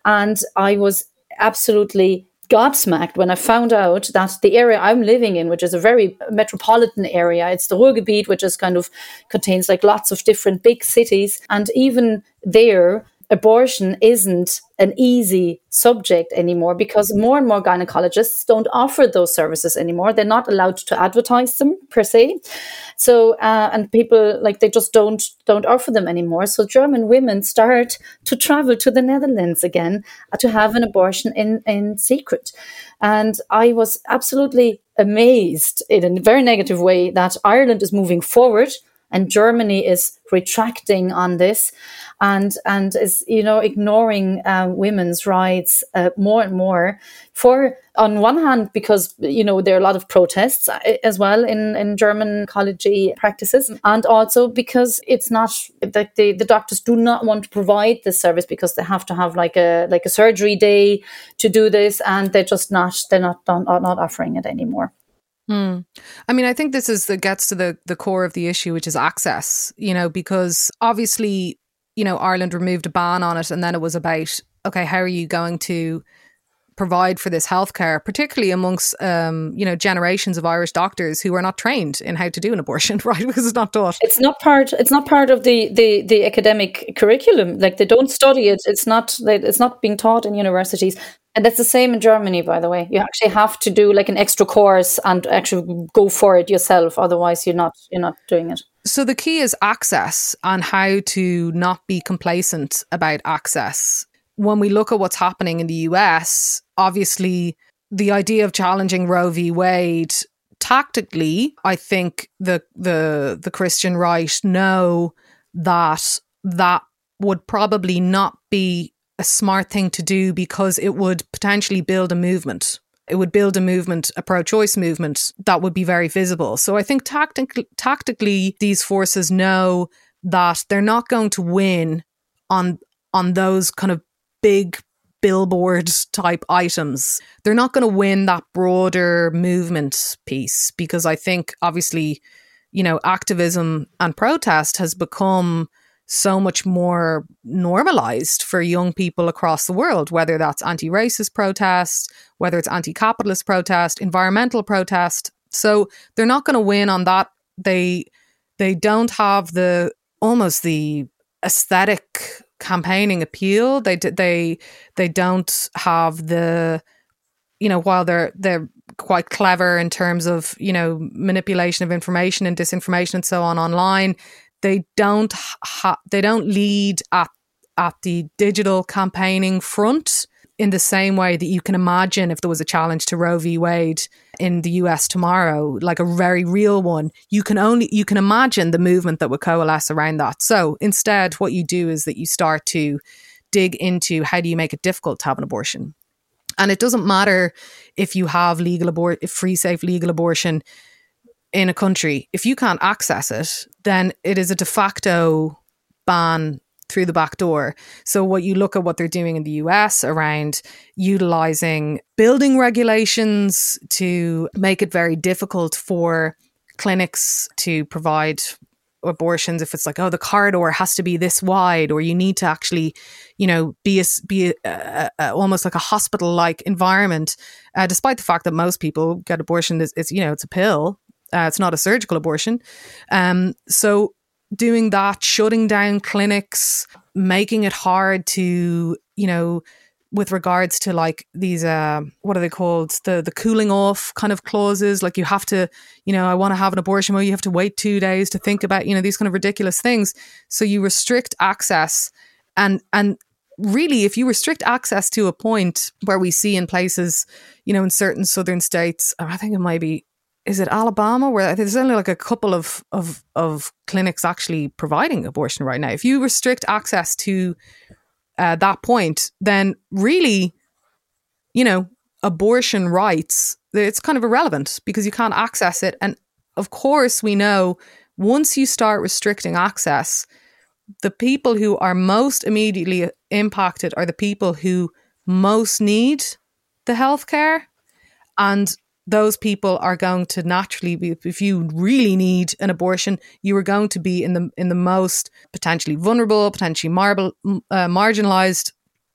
And I was absolutely gobsmacked when I found out that the area I'm living in, which is a very metropolitan area, it's the Ruhrgebiet, which is kind of contains like lots of different big cities. And even there, abortion isn't an easy subject anymore because more and more gynecologists don't offer those services anymore. They're not allowed to advertise them per se. So, uh, and people like they just don't don't offer them anymore. So German women start to travel to the Netherlands again to have an abortion in in secret. And I was absolutely amazed in a very negative way that Ireland is moving forward and Germany is retracting on this and and is you know ignoring uh, women's rights uh, more and more. For on one hand because you know there are a lot of protests uh, as well in in German college practices and also because it's not that the, the doctors do not want to provide this service because they have to have like a like a surgery day to do this and they're just not they're not not, not offering it anymore Hmm. I mean, I think this is that gets to the the core of the issue, which is access. You know, because obviously, you know, Ireland removed a ban on it, and then it was about okay, how are you going to provide for this healthcare, particularly amongst um, you know generations of Irish doctors who are not trained in how to do an abortion, [laughs] right? Because it's not taught. It's not part. It's not part of the the, the academic curriculum. Like they don't study it. It's not. It's not being taught in universities. And that's the same in Germany, by the way. You actually have to do like an extra course and actually go for it yourself. Otherwise, you're not you're not doing it. So the key is access and how to not be complacent about access. When we look at what's happening in the US, obviously the idea of challenging Roe v. Wade tactically, I think the the the Christian right know that that would probably not be a smart thing to do because it would potentially build a movement. It would build a movement, a pro choice movement that would be very visible. So I think tactic- tactically, these forces know that they're not going to win on on those kind of big billboard type items. They're not going to win that broader movement piece because I think obviously, you know, activism and protest has become so much more normalized for young people across the world, whether that's anti racist protest, whether it's anti capitalist protest, environmental protest. So they're not going to win on that. They they don't have the almost the aesthetic campaigning appeal. They they they don't have the you know while they're they're quite clever in terms of you know manipulation of information and disinformation and so on online they don't ha- they don't lead at at the digital campaigning front in the same way that you can imagine if there was a challenge to Roe v. Wade in the US tomorrow, like a very real one, you can only you can imagine the movement that would coalesce around that. So instead, what you do is that you start to dig into how do you make it difficult to have an abortion. And it doesn't matter if you have legal abort free, safe, legal abortion in a country, if you can't access it, then it is a de facto ban through the back door. So what you look at what they're doing in the US around utilizing building regulations to make it very difficult for clinics to provide abortions if it's like oh the corridor has to be this wide or you need to actually you know be a, be a, a, almost like a hospital like environment uh, despite the fact that most people get abortion is, is you know it's a pill uh, it's not a surgical abortion. Um, so doing that, shutting down clinics, making it hard to, you know, with regards to like these uh what are they called? The the cooling off kind of clauses. Like you have to you know I want to have an abortion well you have to wait 2 days to think about you know these kind of ridiculous things. So you restrict access and and really if you restrict access to a point where we see in places you know in certain southern states I think it might be is it Alabama where there's only like a couple of, of of clinics actually providing abortion right now. If you restrict access to uh, that point, then really, you know, abortion rights it's kind of irrelevant because you can't access it. And of course, we know once you start restricting access, the people who are most immediately impacted are the people who most need the healthcare and those people are going to naturally be if you really need an abortion you are going to be in the in the most potentially vulnerable potentially marble, uh, marginalized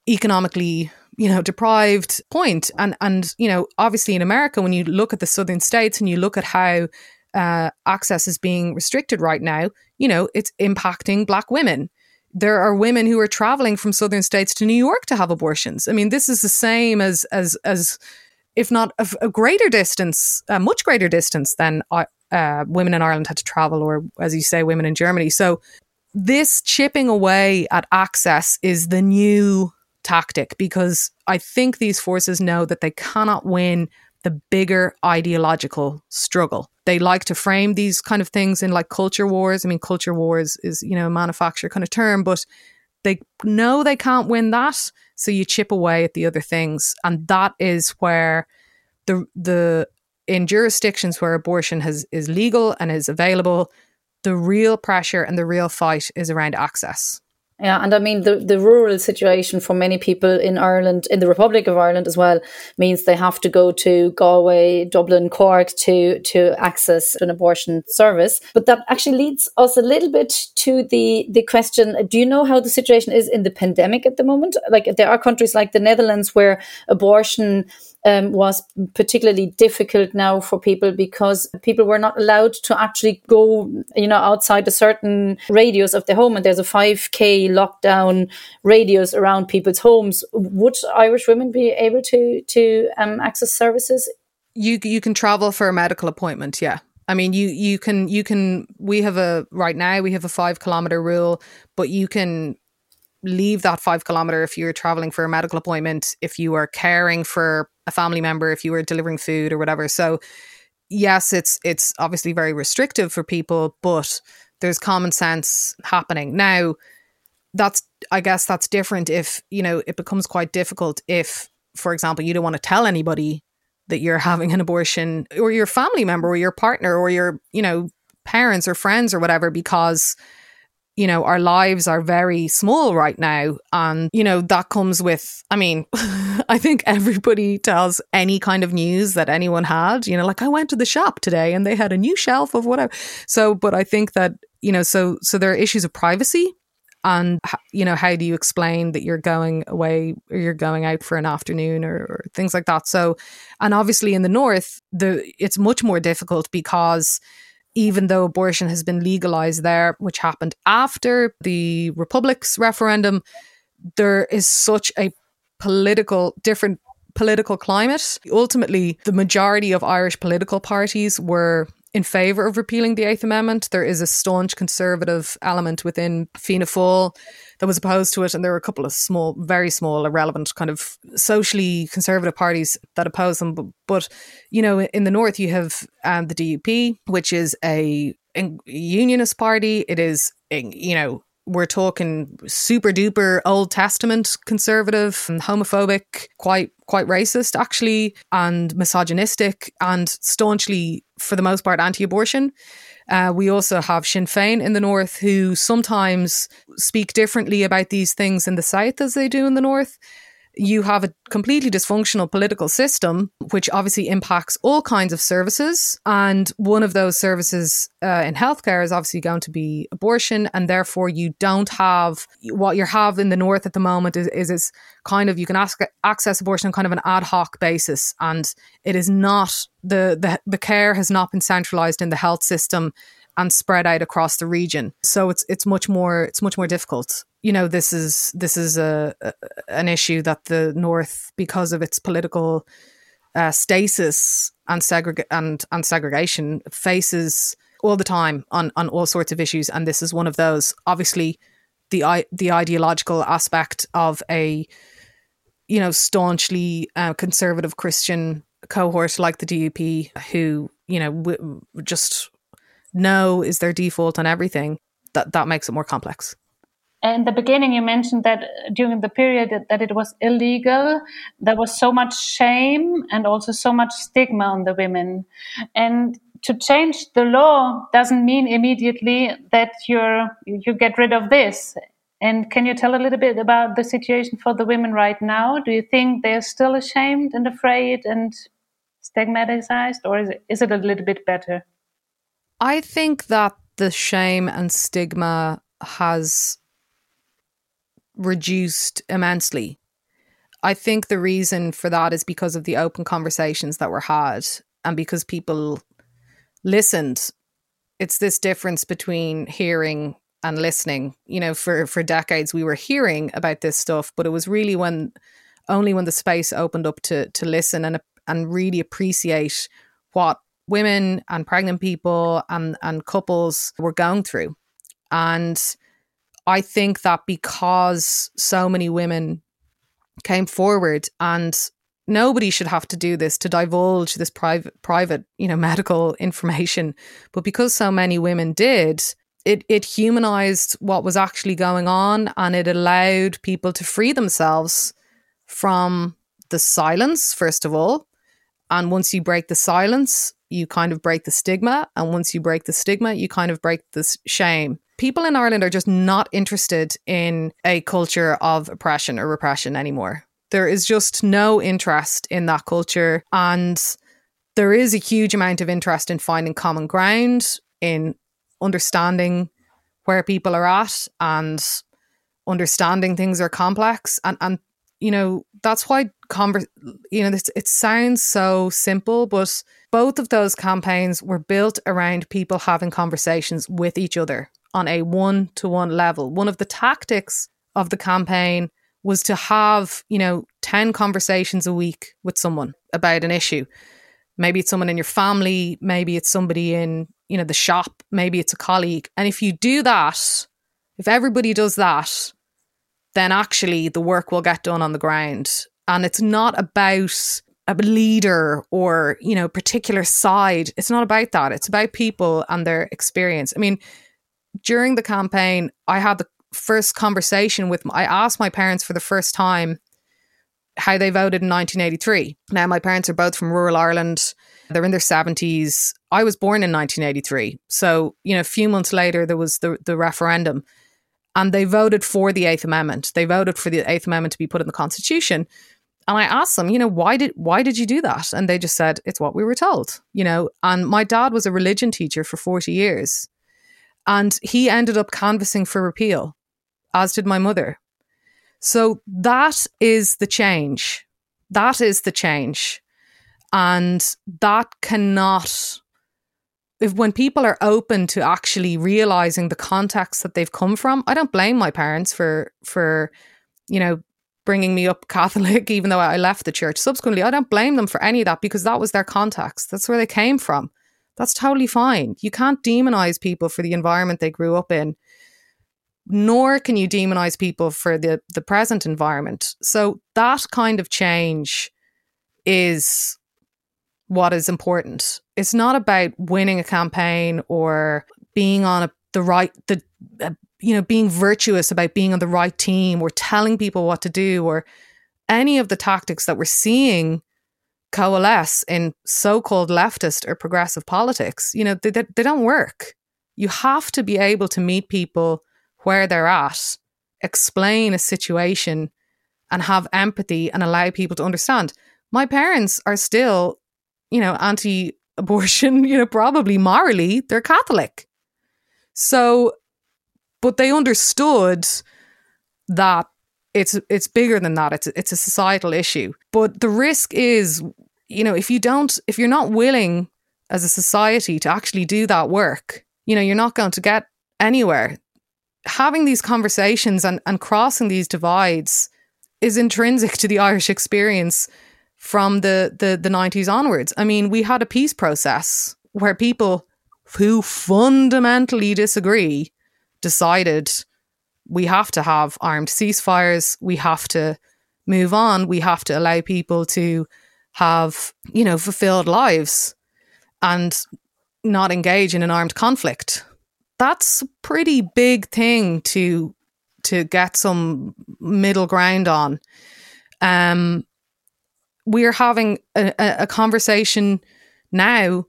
economically you know deprived point. And and you know obviously in america when you look at the southern states and you look at how uh, access is being restricted right now you know it's impacting black women. There are women who are traveling from southern states to new york to have abortions. I mean this is the same as as as if not a, a greater distance a much greater distance than uh, uh, women in ireland had to travel or as you say women in germany so this chipping away at access is the new tactic because I think these forces know that they cannot win the bigger ideological struggle. They like to frame these kind of things in like culture wars. I mean, culture wars is, you know, a manufacturer kind of term, but they know they can't win that. So you chip away at the other things. And that is where the, the, in jurisdictions where abortion has, is legal and is available, the real pressure and the real fight is around access. Yeah, and I mean the the rural situation for many people in Ireland, in the Republic of Ireland as well, means they have to go to Galway, Dublin, Cork to to access an abortion service. But that actually leads us a little bit to the the question: Do you know how the situation is in the pandemic at the moment? Like there are countries like the Netherlands where abortion um, was particularly difficult now for people because people were not allowed to actually go, you know, outside a certain radius of their home. And there's a 5K lockdown radius around people's homes. Would Irish women be able to to um, access services? You you can travel for a medical appointment. Yeah. I mean, you you can you can. We have a right now. We have a five kilometer rule, but you can leave that five kilometer if you're traveling for a medical appointment, if you are caring for a family member, if you were delivering food or whatever. So yes, it's it's obviously very restrictive for people, but there's common sense happening. Now, that's I guess that's different if, you know, it becomes quite difficult if, for example, you don't want to tell anybody that you're having an abortion or your family member or your partner or your, you know, parents or friends or whatever because you know, our lives are very small right now. And, you know, that comes with, I mean, [laughs] I think everybody tells any kind of news that anyone had, you know, like I went to the shop today and they had a new shelf of whatever. So, but I think that, you know, so, so there are issues of privacy and you know how do you explain that you're going away or you're going out for an afternoon or, or, things like that so and obviously in the north the it's much more difficult because even though abortion has been legalized there, which happened after the Republic's referendum, there is such a political, different political climate. Ultimately, the majority of Irish political parties were in favour of repealing the Eighth Amendment. There is a staunch conservative element within Fianna Fáil that was opposed to it, and there were a couple of small, very small, irrelevant kind of socially conservative parties that oppose them. But, but you know, in the north, you have um, the DUP, which is a, a unionist party. It is, you know, we're talking super duper Old Testament conservative and homophobic, quite quite racist actually, and misogynistic, and staunchly, for the most part, anti-abortion. Uh, we also have Sinn Féin in the north, who sometimes speak differently about these things in the south as they do in the north you have a completely dysfunctional political system, which obviously impacts all kinds of services. And one of those services uh, in healthcare is obviously going to be abortion. And therefore, you don't have what you have in the North at the moment is, is, is kind of you can ask, access abortion on kind of an ad hoc basis. And it is not the, the, the care has not been centralized in the health system and spread out across the region. So it's it's much more it's much more difficult. You know, this is this is a, a an issue that the North, because of its political uh, stasis and segreg- and and segregation, faces all the time on on all sorts of issues, and this is one of those. Obviously, the the ideological aspect of a you know staunchly uh, conservative Christian cohort like the DUP, who you know w- just no is their default on everything, that, that makes it more complex. In the beginning, you mentioned that uh, during the period that it was illegal, there was so much shame and also so much stigma on the women. And to change the law doesn't mean immediately that you're you get rid of this. And can you tell a little bit about the situation for the women right now? Do you think they're still ashamed and afraid and stigmatized, or is it, is it a little bit better? I think that the shame and stigma has reduced immensely. I think the reason for that is because of the open conversations that were had and because people listened. It's this difference between hearing and listening. You know, for for decades we were hearing about this stuff, but it was really when only when the space opened up to to listen and and really appreciate what women and pregnant people and and couples were going through. And I think that because so many women came forward and nobody should have to do this to divulge this private private you know medical information but because so many women did it it humanized what was actually going on and it allowed people to free themselves from the silence first of all. And once you break the silence you kind of break the stigma. And once you break the stigma you kind of break the shame people in Ireland are just not interested in a culture of oppression or repression anymore. There is just no interest in that culture and there is a huge amount of interest in finding common ground in understanding where people are at and understanding things are complex and and you know that's why conver- you know it sounds so simple but both of those campaigns were built around people having conversations with each other on a one to one level. One of the tactics of the campaign was to have you know 10 conversations a week with someone about an issue. Maybe it's someone in your family maybe it's somebody in you know the shop maybe it's a colleague. And if you do that if everybody does that then actually the work will get done on the ground. And it's not about a leader or you know particular side. It's not about that. It's about people and their experience. I mean during the campaign i had the first conversation with i asked my parents for the first time how they voted in 1983 now my parents are both from rural ireland they're in their 70s. I was born in 1983. So, you know, a few months later, there was the, the referendum and they voted for the Eighth Amendment. They voted for the Eighth Amendment to be put in the Constitution. And I asked them, you know, why did why did you do that? And they just said, it's what we were told, you know. And my dad was a religion teacher for 40 years. And he ended up canvassing for repeal, as did my mother. So that is the change. That is the change. And that cannot, if when people are open to actually realizing the context that they've come from, I don't blame my parents for, for, you know, bringing me up [laughs] Catholic, even though I left the church subsequently. I don't blame them for any of that because that was their context. That's where they came from. That's totally fine. You can't demonize people for the environment they grew up in, nor can you demonize people for the, the present environment. So that kind of change is what is important. It's not about winning a campaign or being on a, the right the uh, you know being virtuous about being on the right team or telling people what to do or any of the tactics that we're seeing coalesce in so-called leftist or progressive politics. You know they, they, they don't work. You have to be able to meet people where they're at, explain a situation, and have empathy and allow people to understand. My parents are still you know, anti abortion, [laughs] you know, probably morally, they're Catholic. So, but they understood that it's it's bigger than that. It's it's a societal issue. But the risk is, you know, if you don't, if you're not willing as a society to actually do that work, you know, you're not going to get anywhere. Having these conversations and, and crossing these divides is intrinsic to the Irish experience from the, the, the 90s onwards. I mean, we had a peace process where people who fundamentally disagree decided we have to have armed ceasefires, we have to move on, we have to allow people to have, you know, fulfilled lives and not engage in an armed conflict. That's a pretty big thing to to get some middle ground on. Um, we're having a, a conversation now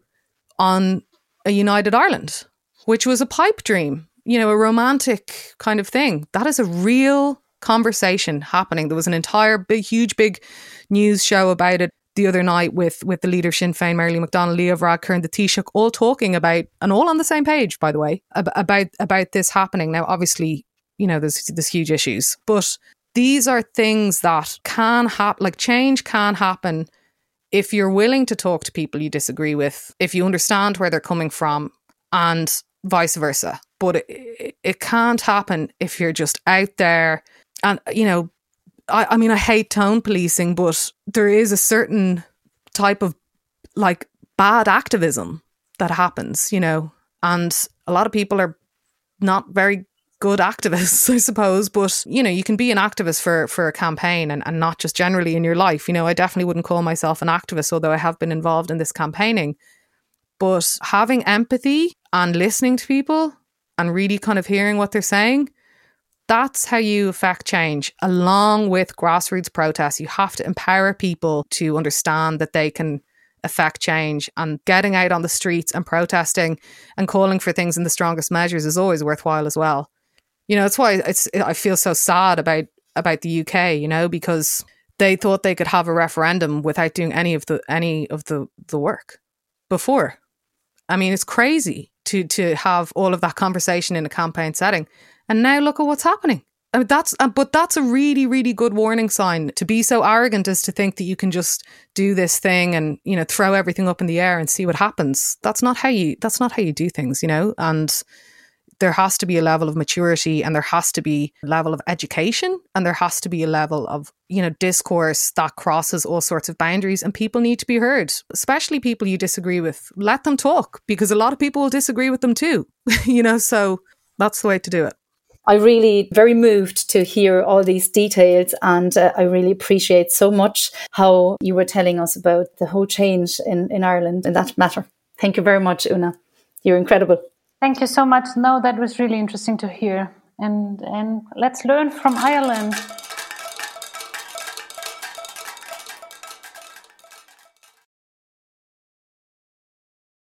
on a united Ireland, which was a pipe dream, you know, a romantic kind of thing. That is a real conversation happening. There was an entire big, huge, big news show about it the other night with with the leader of Sinn Féin, Mary Lou McDonald, Leo Varadkar, and the Taoiseach, all talking about and all on the same page, by the way, about about this happening. Now, obviously, you know, there's there's huge issues, but these are things that can happen, like change can happen if you're willing to talk to people you disagree with, if you understand where they're coming from, and vice versa. But it, it can't happen if you're just out there and, you know, I, I mean, I hate tone policing, but there is a certain type of like bad activism that happens, you know, and a lot of people are not very good activists, [laughs] I suppose. But you know, you can be an activist for for a campaign and, and not just generally in your life. You know, I definitely wouldn't call myself an activist, although I have been involved in this campaigning. But having empathy and listening to people and really kind of hearing what they're saying, that's how you affect change. Along with grassroots protests, you have to empower people to understand that they can affect change and getting out on the streets and protesting and calling for things in the strongest measures is always worthwhile as well you know, that's why it's I feel so sad about about the UK, you know, because they thought they could have a referendum without doing any of the any of the the work before. I mean, it's crazy to to have all of that conversation in a campaign setting, and now look at what's happening. I mean, that's uh, but that's a really really good warning sign to be so arrogant as to think that you can just do this thing and you know throw everything up in the air and see what happens. That's not how you that's not how you do things, you know. And there has to be a level of maturity and there has to be a level of education and there has to be a level of you know discourse that crosses all sorts of boundaries and people need to be heard especially people you disagree with let them talk because a lot of people will disagree with them too [laughs] you know so that's the way to do it I really very moved to hear all these details, and uh, I really appreciate so much how you were telling us about the whole change in, in Ireland in that matter. Thank you very much, Una. You're incredible. Thank you so much. No, that was really interesting to hear. And and let's learn from Ireland.